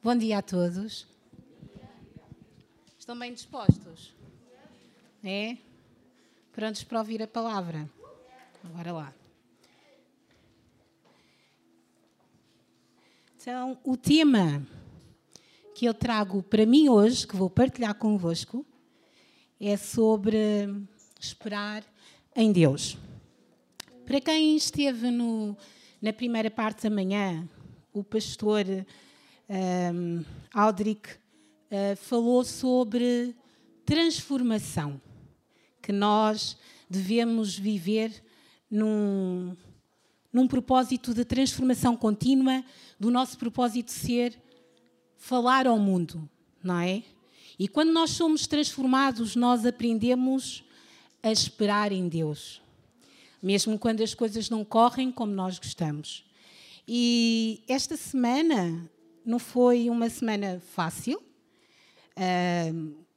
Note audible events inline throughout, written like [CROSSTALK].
Bom dia a todos. Estão bem dispostos? É? Prontos para ouvir a palavra? Agora lá. Então, o tema que eu trago para mim hoje, que vou partilhar convosco, é sobre esperar em Deus. Para quem esteve no, na primeira parte da manhã, o pastor um, Aldrich uh, falou sobre transformação, que nós devemos viver num, num propósito de transformação contínua do nosso propósito ser falar ao mundo, não é? E quando nós somos transformados, nós aprendemos a esperar em Deus, mesmo quando as coisas não correm como nós gostamos. E esta semana não foi uma semana fácil,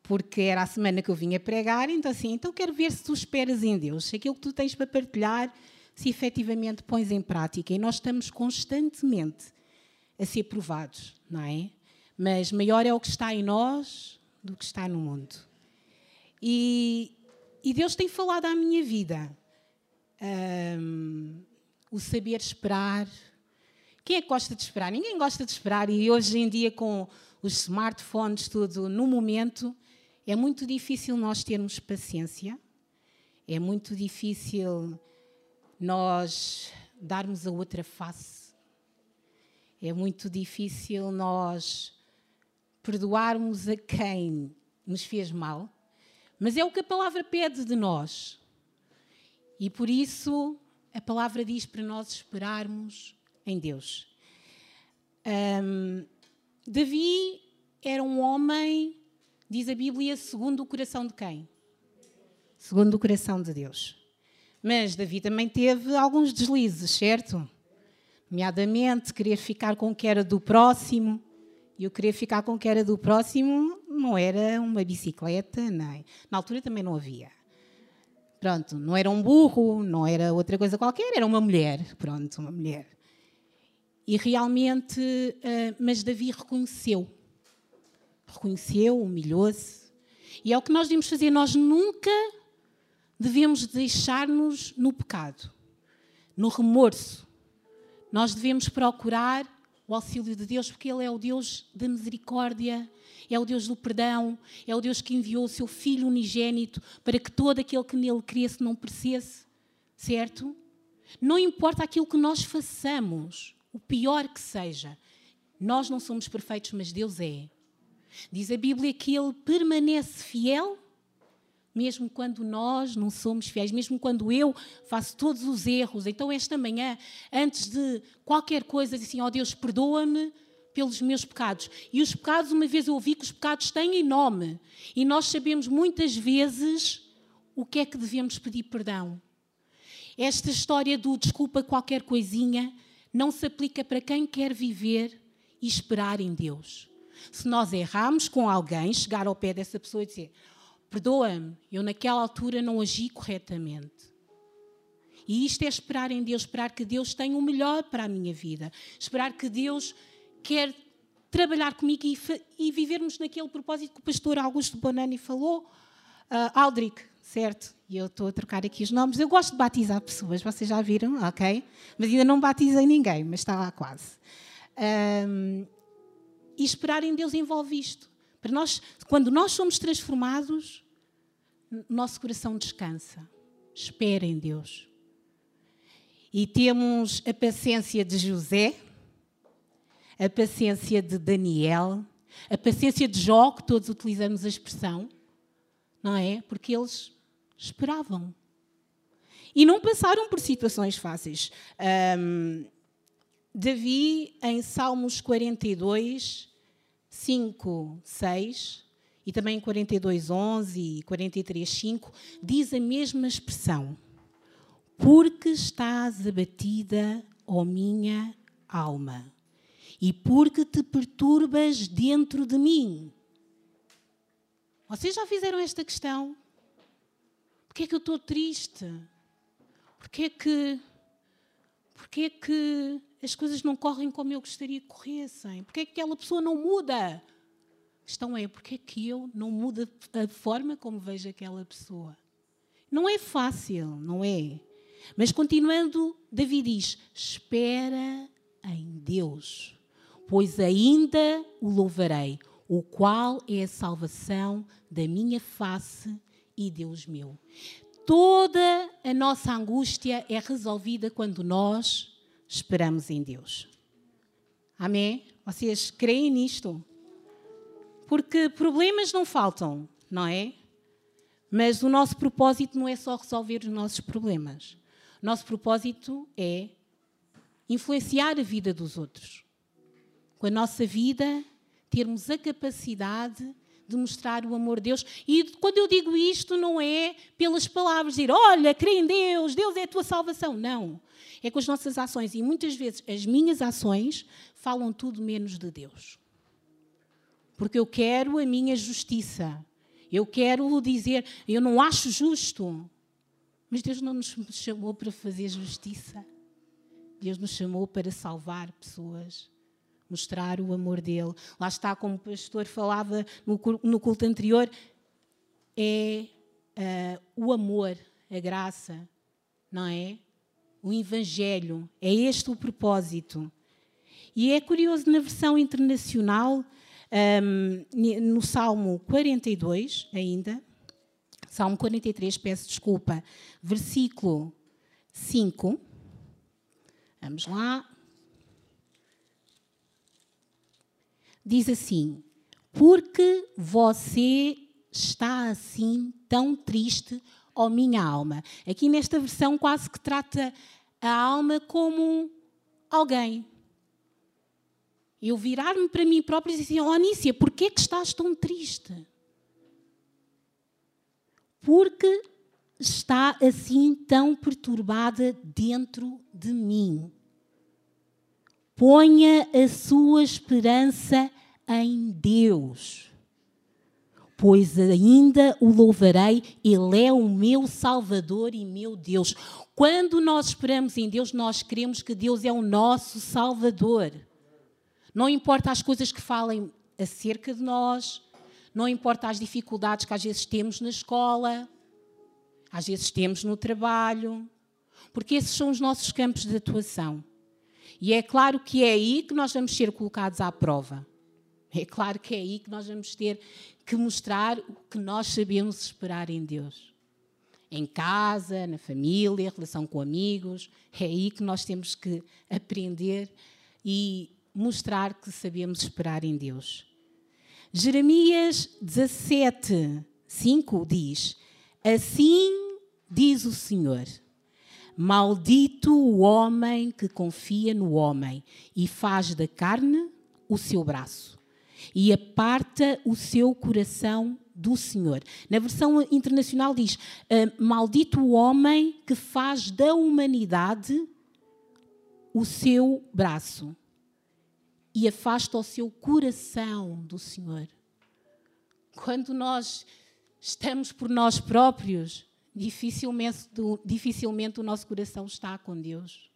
porque era a semana que eu vinha pregar, então assim, então quero ver se tu esperas em Deus, se aquilo que tu tens para partilhar, se efetivamente pões em prática. E nós estamos constantemente a ser provados, não é? Mas maior é o que está em nós do que está no mundo. E, e Deus tem falado à minha vida. Um, o saber esperar, quem é que gosta de esperar? Ninguém gosta de esperar e hoje em dia com os smartphones tudo no momento é muito difícil nós termos paciência. É muito difícil nós darmos a outra face. É muito difícil nós perdoarmos a quem nos fez mal. Mas é o que a palavra pede de nós. E por isso a palavra diz para nós esperarmos em Deus. Um, Davi era um homem, diz a Bíblia, segundo o coração de quem? Segundo o coração de Deus. Mas Davi também teve alguns deslizes, certo? Nomeadamente, querer ficar com o que era do próximo. E eu querer ficar com o que era do próximo não era uma bicicleta, nem. Na altura também não havia. Pronto, não era um burro, não era outra coisa qualquer, era uma mulher. Pronto, uma mulher. E realmente, uh, mas Davi reconheceu. Reconheceu, humilhou-se. E é o que nós devemos fazer. Nós nunca devemos deixar-nos no pecado, no remorso. Nós devemos procurar o auxílio de Deus, porque Ele é o Deus da misericórdia, é o Deus do perdão, é o Deus que enviou o seu Filho unigênito para que todo aquele que nele cresce não perecesse, certo? Não importa aquilo que nós façamos, o pior que seja. Nós não somos perfeitos, mas Deus é. Diz a Bíblia que Ele permanece fiel, mesmo quando nós não somos fiéis, mesmo quando eu faço todos os erros. Então, esta manhã, antes de qualquer coisa, diz assim: Ó oh, Deus, perdoa-me pelos meus pecados. E os pecados, uma vez eu ouvi que os pecados têm nome. E nós sabemos muitas vezes o que é que devemos pedir perdão. Esta história do desculpa qualquer coisinha não se aplica para quem quer viver e esperar em Deus. Se nós errarmos com alguém, chegar ao pé dessa pessoa e dizer: Perdoa-me, eu naquela altura não agi corretamente. E isto é esperar em Deus, esperar que Deus tenha o melhor para a minha vida, esperar que Deus quer trabalhar comigo e, e vivermos naquele propósito que o pastor Augusto Bonani falou, uh, Aldrich, certo? E eu estou a trocar aqui os nomes. Eu gosto de batizar pessoas, vocês já viram, ok? Mas ainda não batizei ninguém, mas está lá quase. Um, e esperar em Deus envolve isto. Para nós, quando nós somos transformados, nosso coração descansa. Espera em Deus. E temos a paciência de José, a paciência de Daniel, a paciência de Jó, que todos utilizamos a expressão, não é? Porque eles esperavam. E não passaram por situações fáceis. Um, Davi, em Salmos 42, 5, 6 e também em 42, 11 e 43, 5, diz a mesma expressão. Porque estás abatida, ó minha alma, e porque te perturbas dentro de mim. Vocês já fizeram esta questão? Porquê é que eu estou triste? Porquê é que. Porquê é que as coisas não correm como eu gostaria que corressem? Porquê é que aquela pessoa não muda? A questão é, porquê é que eu não mudo a forma como vejo aquela pessoa? Não é fácil, não é? Mas continuando, Davi diz: espera em Deus, pois ainda o louvarei, o qual é a salvação da minha face e Deus meu. Toda a nossa angústia é resolvida quando nós esperamos em Deus. Amém? Vocês creem nisto? Porque problemas não faltam, não é? Mas o nosso propósito não é só resolver os nossos problemas. Nosso propósito é influenciar a vida dos outros. Com a nossa vida, termos a capacidade de mostrar o amor de Deus. E quando eu digo isto, não é pelas palavras, dizer, olha, crê em Deus, Deus é a tua salvação. Não. É com as nossas ações. E muitas vezes as minhas ações falam tudo menos de Deus. Porque eu quero a minha justiça. Eu quero dizer, eu não acho justo. Mas Deus não nos [LAUGHS] chamou para fazer justiça. Deus nos chamou para salvar pessoas, mostrar o amor dele. Lá está, como o pastor falava no culto anterior, é uh, o amor, a graça, não é? O Evangelho. É este o propósito. E é curioso, na versão internacional, um, no Salmo 42, ainda, Salmo 43, peço desculpa, versículo 5. Vamos lá. Diz assim: Porque você está assim tão triste, ó minha alma. Aqui nesta versão quase que trata a alma como alguém, eu virar-me para mim própria e dizer assim, oh Anícia, porquê que estás tão triste? Porque está assim tão perturbada dentro de mim. Ponha a sua esperança em Deus, pois ainda o louvarei, Ele é o meu Salvador e meu Deus. Quando nós esperamos em Deus, nós cremos que Deus é o nosso Salvador. Não importa as coisas que falem acerca de nós, não importa as dificuldades que às vezes temos na escola, às vezes temos no trabalho, porque esses são os nossos campos de atuação. E é claro que é aí que nós vamos ser colocados à prova. É claro que é aí que nós vamos ter que mostrar o que nós sabemos esperar em Deus. Em casa, na família, relação com amigos, é aí que nós temos que aprender e mostrar que sabemos esperar em Deus. Jeremias 17, 5 diz: Assim diz o Senhor: Maldito o homem que confia no homem e faz da carne o seu braço e aparta o seu coração do Senhor. Na versão internacional diz: Maldito o homem que faz da humanidade o seu braço e afasta o seu coração do Senhor. Quando nós estamos por nós próprios, dificilmente, dificilmente o nosso coração está com Deus.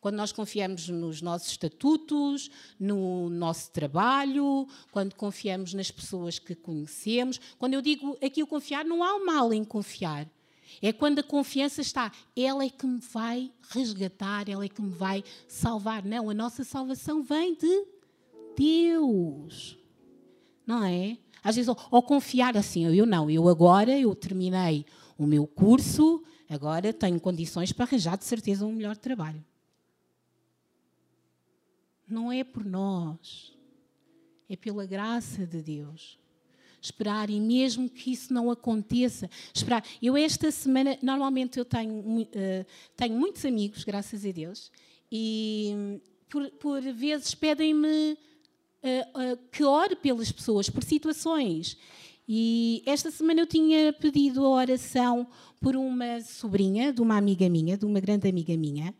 Quando nós confiamos nos nossos estatutos, no nosso trabalho, quando confiamos nas pessoas que conhecemos. Quando eu digo aqui o confiar, não há mal em confiar. É quando a confiança está, ela é que me vai resgatar, ela é que me vai salvar. Não, a nossa salvação vem de Deus. Não é? Às vezes, ou, confiar assim, eu não, eu agora eu terminei o meu curso, agora tenho condições para arranjar de certeza um melhor trabalho. Não é por nós, é pela graça de Deus esperar e mesmo que isso não aconteça, esperar. Eu esta semana, normalmente eu tenho, uh, tenho muitos amigos, graças a Deus, e por, por vezes pedem-me uh, uh, que ore pelas pessoas, por situações. E esta semana eu tinha pedido a oração por uma sobrinha de uma amiga minha, de uma grande amiga minha,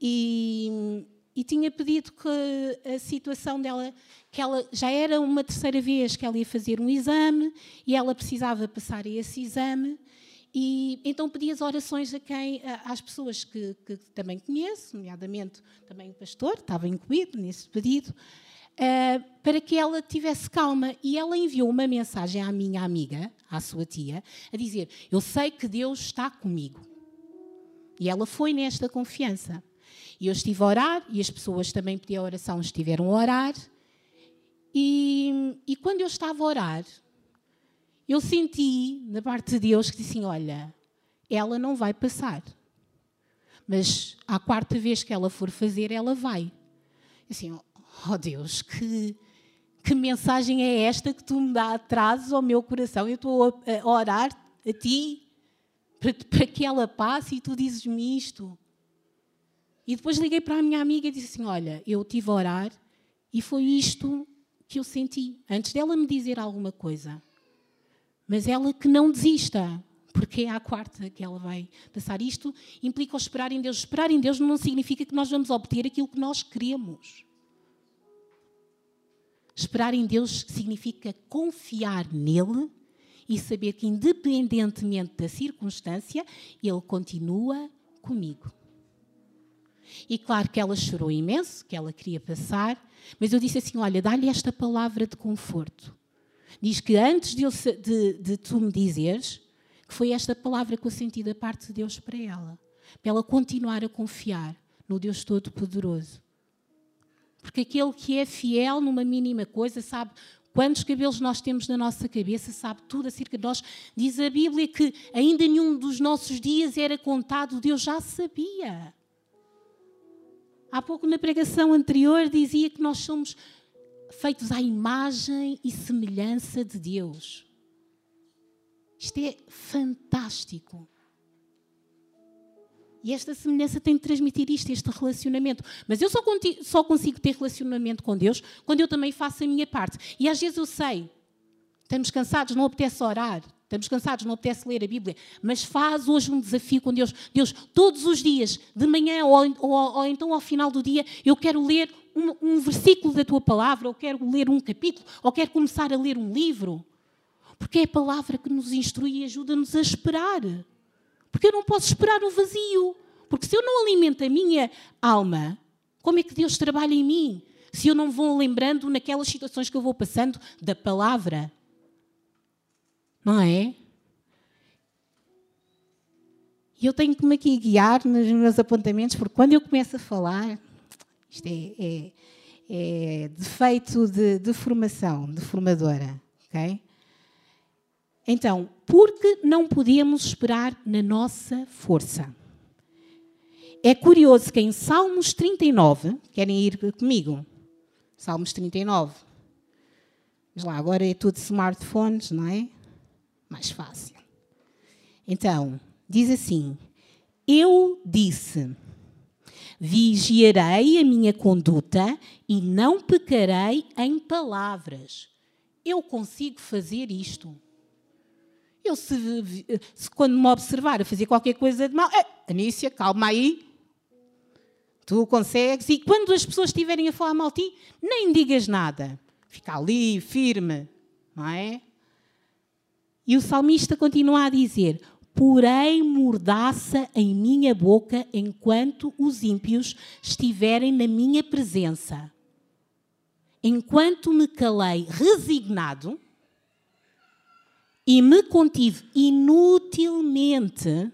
e e tinha pedido que a situação dela, que ela já era uma terceira vez que ela ia fazer um exame e ela precisava passar esse exame E então pedi as orações a quem, às pessoas que, que também conheço, nomeadamente também o pastor, estava incluído nesse pedido, uh, para que ela tivesse calma. E ela enviou uma mensagem à minha amiga, à sua tia, a dizer: Eu sei que Deus está comigo. E ela foi nesta confiança. E eu estive a orar, e as pessoas também pediam oração, estiveram a orar. E, e quando eu estava a orar, eu senti da parte de Deus que disse assim: Olha, ela não vai passar. Mas à quarta vez que ela for fazer, ela vai. Assim, oh Deus, que, que mensagem é esta que tu me dá, trazes ao meu coração? Eu estou a, orar a ti para, para que ela passe e tu dizes-me isto. E depois liguei para a minha amiga e disse assim: Olha, eu estive a orar e foi isto que eu senti, antes dela me dizer alguma coisa. Mas ela que não desista, porque é a quarta que ela vai passar. Isto implica o esperar em Deus. Esperar em Deus não significa que nós vamos obter aquilo que nós queremos. Esperar em Deus significa confiar nele e saber que, independentemente da circunstância, Ele continua comigo. E claro que ela chorou imenso, que ela queria passar, mas eu disse assim: Olha, dá-lhe esta palavra de conforto. Diz que antes de, eu, de, de tu me dizeres, que foi esta palavra que eu senti da parte de Deus para ela, para ela continuar a confiar no Deus Todo-Poderoso. Porque aquele que é fiel numa mínima coisa sabe quantos cabelos nós temos na nossa cabeça, sabe tudo acerca de nós. Diz a Bíblia que ainda nenhum dos nossos dias era contado, Deus já sabia. Há pouco na pregação anterior dizia que nós somos feitos à imagem e semelhança de Deus. Isto é fantástico. E esta semelhança tem de transmitir isto, este relacionamento. Mas eu só, só, consigo ter relacionamento com Deus quando eu também faço a minha parte. E às vezes eu sei, estamos cansados, não apetece orar, estamos cansados, não apetece ler a Bíblia, mas faz hoje um desafio com Deus. Deus, todos os dias, de manhã ou, ou, ou então ao final do dia, eu quero ler um, um versículo da tua palavra, ou quero ler um capítulo, ou quero começar a ler um livro. Porque é a palavra que nos instrui e ajuda-nos a esperar. Porque eu não posso esperar o vazio. Porque se eu não alimento a minha alma, como é que Deus trabalha em mim? Se eu não vou lembrando naquelas situações que eu vou passando da palavra. Não é? E eu tenho que me aqui guiar nos meus apontamentos, porque quando eu começo a falar, isto é, é, é defeito de, de formação, de formadora. ok? Então, porque não podemos esperar na nossa força? É curioso que em Salmos 39, querem ir comigo? Salmos 39. Mas lá, agora é tudo smartphones, não é? Mais fácil. Então, diz assim: Eu disse Vigiarei a minha conduta e não pecarei em palavras. Eu consigo fazer isto. Eu, se, se quando me observar a fazer qualquer coisa de mal, é, Anícia, calma aí. Tu consegues. E quando as pessoas estiverem a falar mal de ti, nem digas nada. Fica ali, firme. Não é? E o salmista continua a dizer: porém mordaça em minha boca enquanto os ímpios estiverem na minha presença. Enquanto me calei resignado e me contive inutilmente,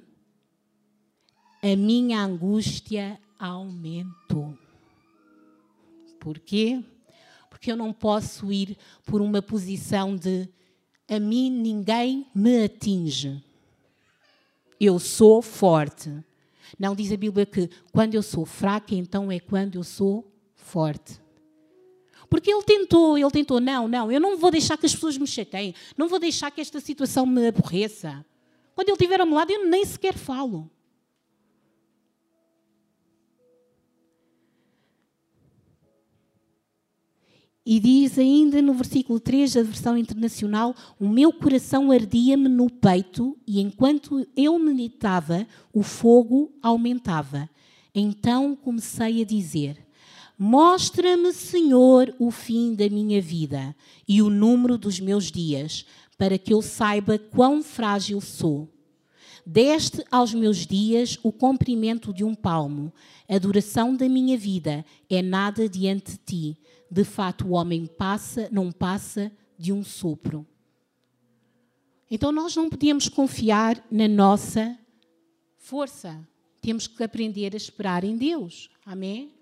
a minha angústia aumentou. Por quê? Porque eu não posso ir por uma posição de a mim ninguém me atinge eu sou forte. Não diz a Bíblia que quando eu sou fraca, então é quando eu sou forte. Porque ele tentou, ele tentou, não, não, eu não vou deixar que as pessoas me chateiem, não vou deixar que esta situação me aborreça. Quando ele estiver ao meu lado, eu nem sequer falo. E diz ainda no versículo 3 da versão internacional: O meu coração ardia-me no peito, e enquanto eu meditava, o fogo aumentava. Então comecei a dizer: Mostra-me, Senhor, o fim da minha vida e o número dos meus dias, para que eu saiba quão frágil sou. Deste aos meus dias o comprimento de um palmo. A duração da minha vida é nada diante de ti. De fato, o homem passa, não passa de um sopro. Então nós não podemos confiar na nossa força. Temos que aprender a esperar em Deus. Amém?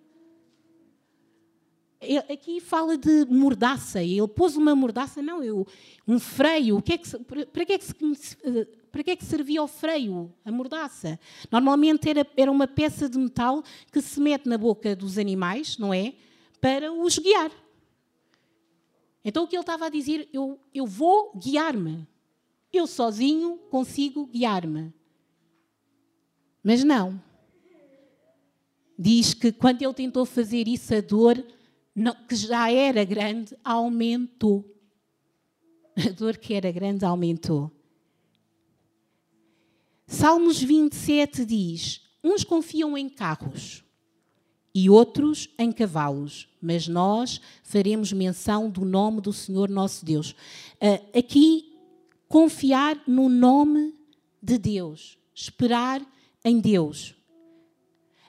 Aqui fala de mordaça. Ele pôs uma mordaça, não, eu, um freio. O que é que, para, que é que se, para que é que servia o freio, a mordaça? Normalmente era, era uma peça de metal que se mete na boca dos animais, não é? Para os guiar. Então o que ele estava a dizer, eu, eu vou guiar-me. Eu sozinho consigo guiar-me. Mas não. Diz que quando ele tentou fazer isso, a dor, que já era grande, aumentou. A dor que era grande aumentou. Salmos 27 diz: Uns confiam em carros e outros em cavalos, mas nós faremos menção do nome do Senhor nosso Deus. Uh, aqui, confiar no nome de Deus, esperar em Deus.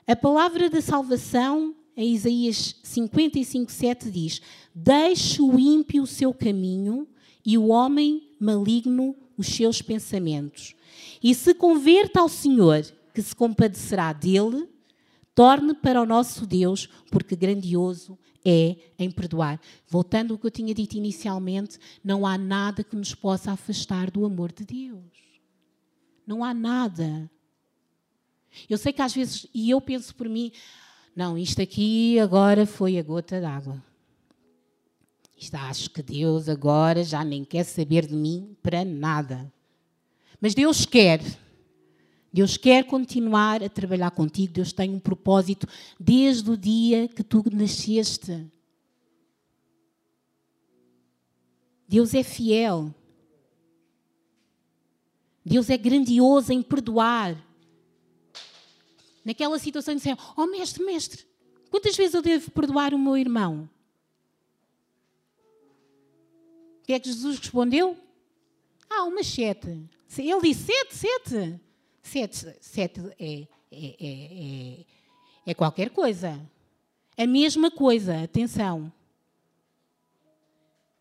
A palavra da salvação, em Isaías 55, 7, diz: Deixe o ímpio o seu caminho e o homem maligno os seus pensamentos. E se converta ao Senhor, que se compadecerá dele, torne para o nosso Deus, porque grandioso é em perdoar. Voltando ao que eu tinha dito inicialmente, não há nada que nos possa afastar do amor de Deus. Não há nada. Eu sei que às vezes, e eu penso por mim, não, isto aqui agora foi a gota d'água. Isto acho que Deus agora já nem quer saber de mim para nada. Mas Deus quer. Deus quer continuar a trabalhar contigo. Deus tem um propósito desde o dia que tu nasceste. Deus é fiel. Deus é grandioso em perdoar naquela situação, disseram: Oh, mestre, mestre, quantas vezes eu devo perdoar o meu irmão? O que é que Jesus respondeu? Ah, umas sete. Ele disse: Sete, sete. Sete, sete é, é, é, é, qualquer coisa. A mesma coisa, atenção.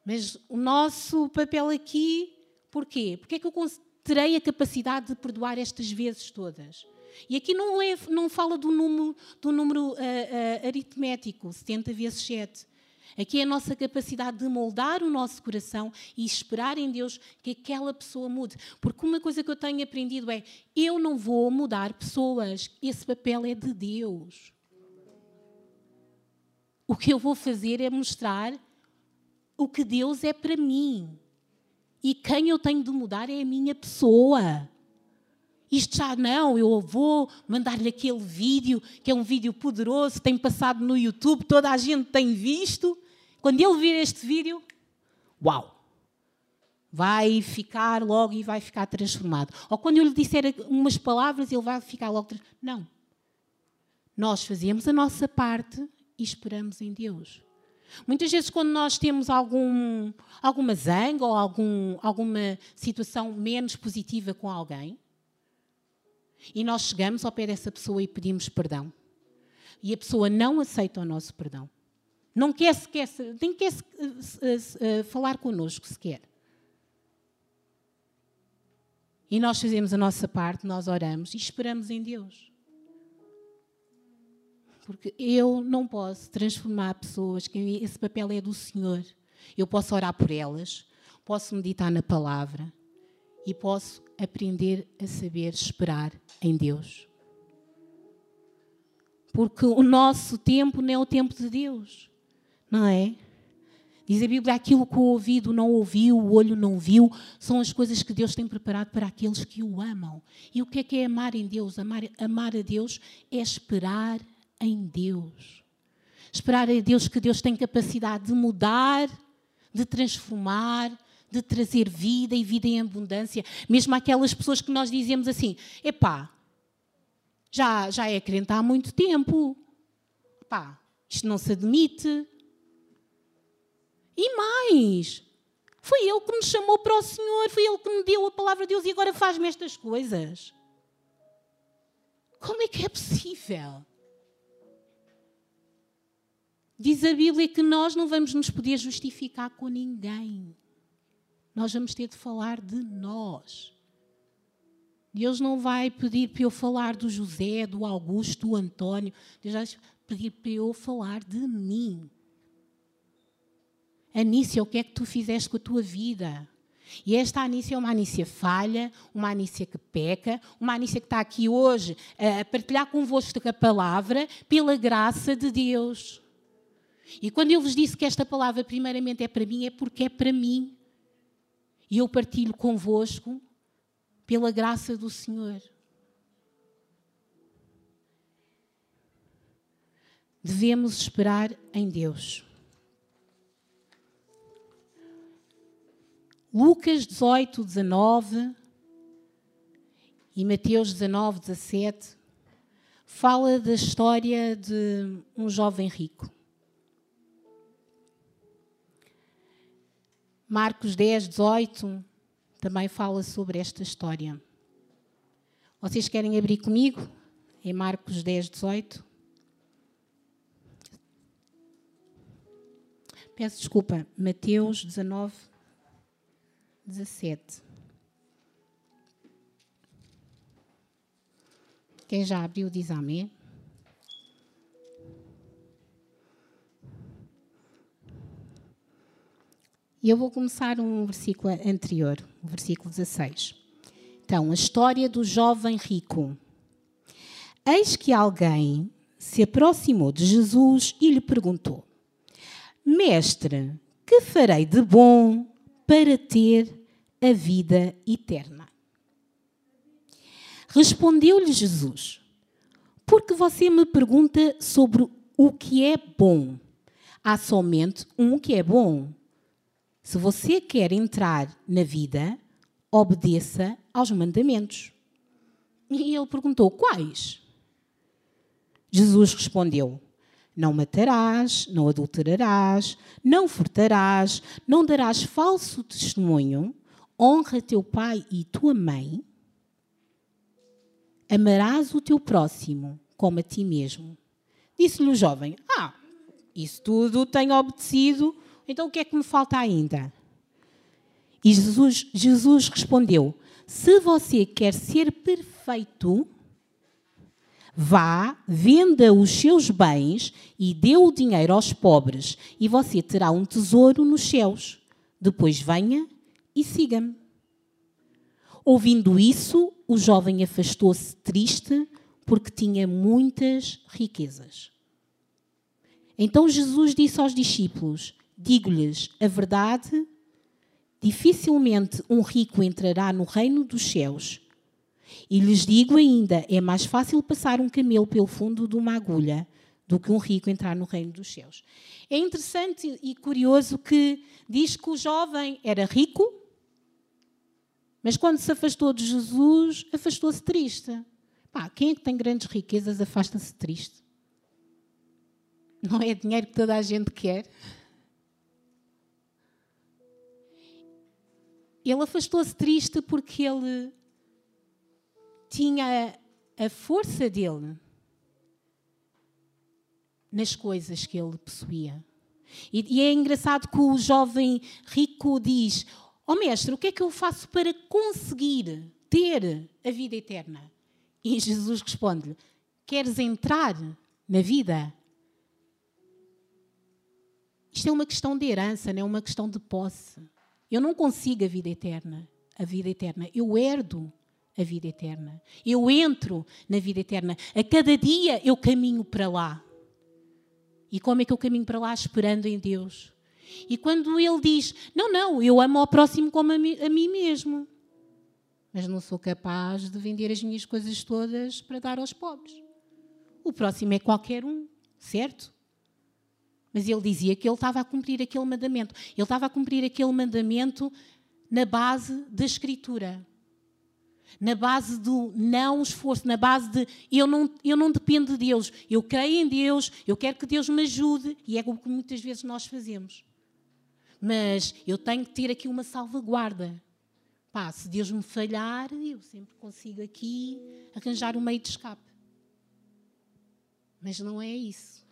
Mas o nosso papel aqui, porquê? Porque é que eu terei a capacidade de perdoar estas vezes todas? E aqui não, é, não fala do número, do número uh, uh, aritmético, 70 vezes 7. Aqui é a nossa capacidade de moldar o nosso coração e esperar em Deus que aquela pessoa mude. Porque uma coisa que eu tenho aprendido é: eu não vou mudar pessoas, esse papel é de Deus. O que eu vou fazer é mostrar o que Deus é para mim. E quem eu tenho de mudar é a minha pessoa. Isto já não, eu vou mandar-lhe aquele vídeo, que é um vídeo poderoso, tem passado no YouTube, toda a gente tem visto. Quando ele vir este vídeo, uau! Vai ficar logo e vai ficar transformado. Ou quando eu lhe disser umas palavras, ele vai ficar logo. Não. Nós fazemos a nossa parte e esperamos em Deus. Muitas vezes, quando nós temos algum, alguma zanga ou algum, alguma situação menos positiva com alguém, e nós chegamos ao pé dessa pessoa e pedimos perdão. E a pessoa não aceita o nosso perdão. Não quer sequer, nem quer uh, uh, falar connosco sequer. E nós fazemos a nossa parte, nós oramos e esperamos em Deus. Porque eu não posso transformar pessoas, que esse papel é do Senhor. Eu posso orar por elas, posso meditar na palavra e posso aprender a saber esperar em Deus. Porque o nosso tempo não é o tempo de Deus, não é? Diz a Bíblia: aquilo que o ouvido não ouviu, o olho não viu, são as coisas que Deus tem preparado para aqueles que o amam. E o que é que é amar em Deus? Amar, amar a Deus é esperar em Deus. Esperar a Deus que Deus tem capacidade de mudar, de transformar, de trazer vida e vida em abundância. Mesmo aquelas pessoas que nós dizemos assim: epá, já, já é crente há muito tempo. Epá, isto não se admite. E mais, foi Ele que me chamou para o Senhor, foi Ele que me deu a palavra de Deus e agora faz-me estas coisas. Como é que é possível? Diz a Bíblia que nós não vamos nos poder justificar com ninguém. Nós vamos ter de falar de nós. Deus não vai pedir para eu falar do José, do Augusto, do António. Deus vai pedir para eu falar de mim. Anícia, o que é que tu fizeste com a tua vida? E esta Anícia é uma Anícia falha, uma Anícia que peca, uma Anícia que está aqui hoje a partilhar convosco a palavra pela graça de Deus. E quando eu vos disse que esta palavra primeiramente é para mim, é porque é para mim. E eu partilho convosco pela graça do Senhor. Devemos esperar em Deus. Lucas 18, 19 e Mateus 19, 17 fala da história de um jovem rico. Marcos 10, 18 também fala sobre esta história. Vocês querem abrir comigo? Em Marcos 10, 18. Peço desculpa, Mateus 19, 17. Quem já abriu diz amém. E eu vou começar um versículo anterior, o versículo 16. Então, a história do jovem rico. Eis que alguém se aproximou de Jesus e lhe perguntou: Mestre, que farei de bom para ter a vida eterna. Respondeu-lhe Jesus: Porque você me pergunta sobre o que é bom? Há somente um que é bom. Se você quer entrar na vida, obedeça aos mandamentos. E ele perguntou: Quais? Jesus respondeu: não matarás, não adulterarás, não furtarás, não darás falso testemunho, honra teu pai e tua mãe, amarás o teu próximo como a ti mesmo. Disse-lhe o jovem: Ah, isso tudo tenho obedecido, então o que é que me falta ainda? E Jesus, Jesus respondeu: Se você quer ser perfeito, Vá, venda os seus bens e dê o dinheiro aos pobres, e você terá um tesouro nos céus. Depois venha e siga-me. Ouvindo isso, o jovem afastou-se triste porque tinha muitas riquezas. Então Jesus disse aos discípulos: Digo-lhes a verdade, dificilmente um rico entrará no reino dos céus. E lhes digo ainda: é mais fácil passar um camelo pelo fundo de uma agulha do que um rico entrar no reino dos céus. É interessante e curioso que diz que o jovem era rico, mas quando se afastou de Jesus, afastou-se triste. Pá, quem é que tem grandes riquezas afasta-se triste? Não é dinheiro que toda a gente quer? Ele afastou-se triste porque ele tinha a força dele nas coisas que ele possuía. E, e é engraçado que o jovem rico diz: Ó oh, mestre, o que é que eu faço para conseguir ter a vida eterna? E Jesus responde-lhe: Queres entrar na vida? Isto é uma questão de herança, não é uma questão de posse. Eu não consigo a vida eterna. A vida eterna. Eu herdo a vida eterna. Eu entro na vida eterna. A cada dia eu caminho para lá. E como é que eu caminho para lá? Esperando em Deus. E quando ele diz: Não, não, eu amo ao próximo como a mim, a mim mesmo, mas não sou capaz de vender as minhas coisas todas para dar aos pobres. O próximo é qualquer um, certo? Mas ele dizia que ele estava a cumprir aquele mandamento. Ele estava a cumprir aquele mandamento na base da Escritura na base do não esforço, na base de eu não, eu não dependo de Deus, eu creio em Deus, eu quero que Deus me ajude, e é o que muitas vezes nós fazemos. Mas eu tenho que ter aqui uma salvaguarda. Pá, se Deus me falhar, eu sempre consigo aqui arranjar um meio de escape. Mas não é isso.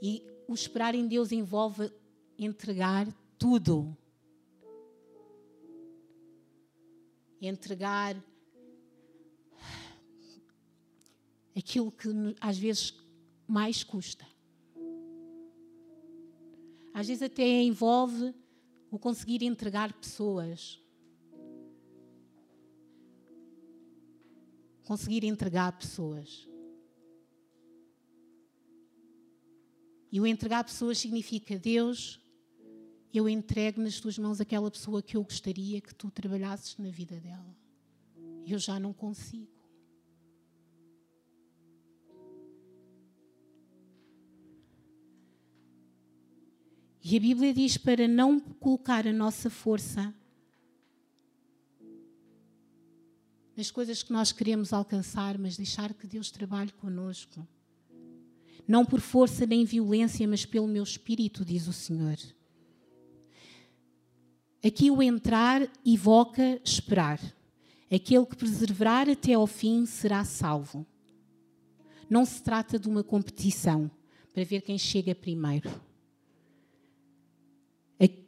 E o esperar em Deus envolve entregar tudo. Entregar aquilo que às vezes mais custa. Às vezes até envolve o conseguir entregar pessoas. Conseguir entregar pessoas. E o entregar pessoas significa, Deus, eu entrego nas tuas mãos aquela pessoa que eu gostaria que tu trabalhasses na vida dela. Eu já não consigo. E a Bíblia diz para não colocar a nossa força nas coisas que nós queremos alcançar, mas deixar que Deus trabalhe conosco. Não por força nem violência, mas pelo meu espírito, diz o Senhor. Aqui o entrar evoca esperar. Aquele que perseverar até ao fim será salvo. Não se trata de uma competição para ver quem chega primeiro.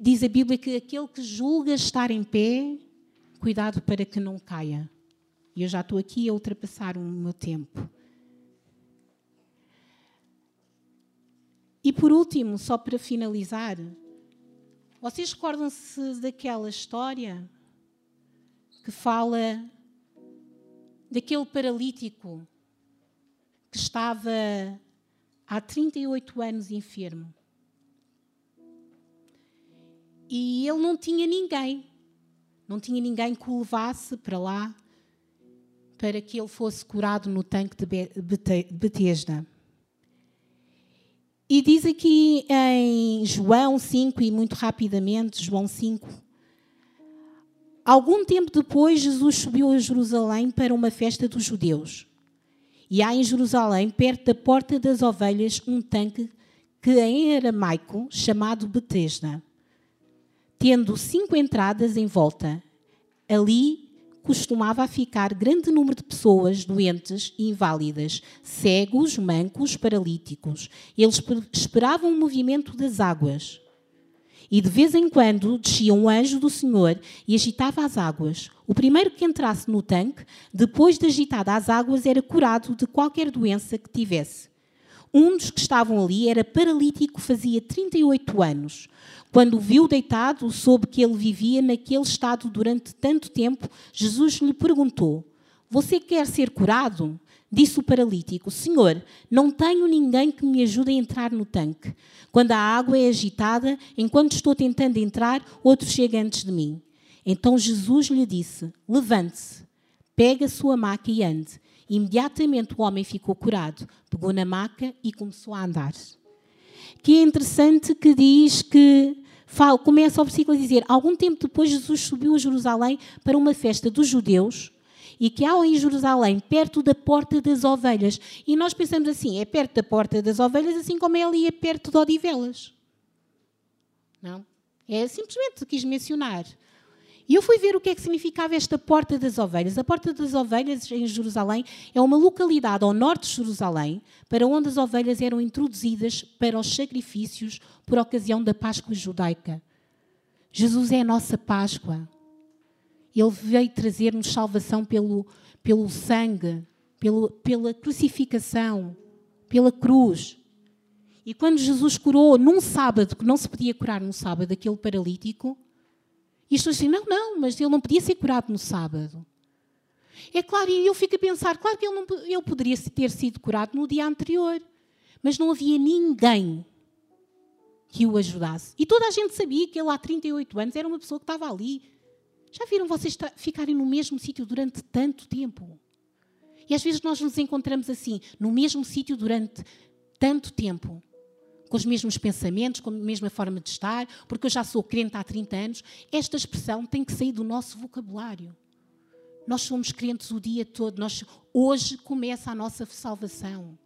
Diz a Bíblia que aquele que julga estar em pé, cuidado para que não caia. E eu já estou aqui a ultrapassar o meu tempo. E por último, só para finalizar, vocês recordam-se daquela história que fala daquele paralítico que estava há 38 anos enfermo? E ele não tinha ninguém, não tinha ninguém que o levasse para lá para que ele fosse curado no tanque de Betesda. E diz aqui em João 5, e muito rapidamente, João 5, Algum tempo depois, Jesus subiu a Jerusalém para uma festa dos judeus. E há em Jerusalém, perto da Porta das Ovelhas, um tanque que em aramaico chamado Betesda tendo cinco entradas em volta. Ali costumava ficar grande número de pessoas doentes e inválidas, cegos, mancos, paralíticos. Eles esperavam o movimento das águas. E de vez em quando descia um anjo do Senhor e agitava as águas. O primeiro que entrasse no tanque, depois de agitada as águas, era curado de qualquer doença que tivesse. Um dos que estavam ali era paralítico, fazia 38 anos. Quando o viu deitado, soube que ele vivia naquele estado durante tanto tempo. Jesus lhe perguntou: Você quer ser curado? Disse o paralítico: Senhor, não tenho ninguém que me ajude a entrar no tanque. Quando a água é agitada, enquanto estou tentando entrar, outro chega antes de mim. Então Jesus lhe disse: Levante-se, pegue a sua maca e ande. Imediatamente o homem ficou curado, pegou na maca e começou a andar que é interessante que diz que fala, começa o versículo a dizer: Algum tempo depois Jesus subiu a Jerusalém para uma festa dos judeus e que há em Jerusalém, perto da porta das ovelhas. E nós pensamos assim: é perto da porta das ovelhas, assim como é ali é perto de Odivelas. Não? É simplesmente quis mencionar. E eu fui ver o que é que significava esta Porta das Ovelhas. A Porta das Ovelhas, em Jerusalém, é uma localidade ao norte de Jerusalém, para onde as ovelhas eram introduzidas para os sacrifícios por ocasião da Páscoa judaica. Jesus é a nossa Páscoa. Ele veio trazer-nos salvação pelo, pelo sangue, pelo, pela crucificação, pela cruz. E quando Jesus curou num sábado, que não se podia curar num sábado, aquele paralítico, e as pessoas dizem, não, não, mas ele não podia ser curado no sábado. É claro, e eu fico a pensar, claro que ele, não, ele poderia ter sido curado no dia anterior, mas não havia ninguém que o ajudasse. E toda a gente sabia que ele há 38 anos era uma pessoa que estava ali. Já viram vocês ficarem no mesmo sítio durante tanto tempo? E às vezes nós nos encontramos assim, no mesmo sítio durante tanto tempo com os mesmos pensamentos, com a mesma forma de estar, porque eu já sou crente há 30 anos. Esta expressão tem que sair do nosso vocabulário. Nós somos crentes o dia todo. Nós, hoje começa a nossa salvação.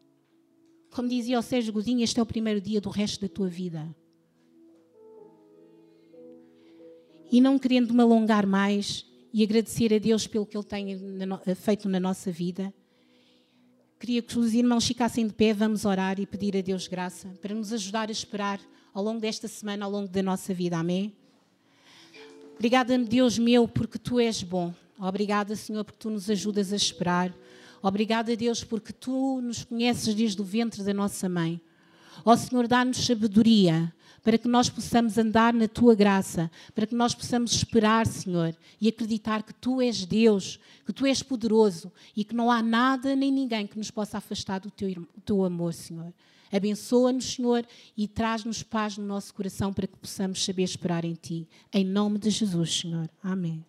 Como dizia o Sérgio Godinho, este é o primeiro dia do resto da tua vida. E não querendo me alongar mais e agradecer a Deus pelo que Ele tem feito na nossa vida, queria que os irmãos ficassem de pé, vamos orar e pedir a Deus graça para nos ajudar a esperar ao longo desta semana, ao longo da nossa vida. Amém? Obrigada, Deus meu, porque tu és bom. Obrigada, Senhor, porque tu nos ajudas a esperar. Obrigada, Deus, porque tu nos conheces desde o ventre da nossa mãe. Ó Senhor, dá-nos sabedoria para que nós possamos andar na tua graça, para que nós possamos esperar, Senhor, e acreditar que tu és Deus, que tu és poderoso e que não há nada nem ninguém que nos possa afastar do teu, do teu amor, Senhor. Abençoa-nos, Senhor, e traz-nos paz no nosso coração para que possamos saber esperar em Ti. Em nome de Jesus, Senhor. Amém.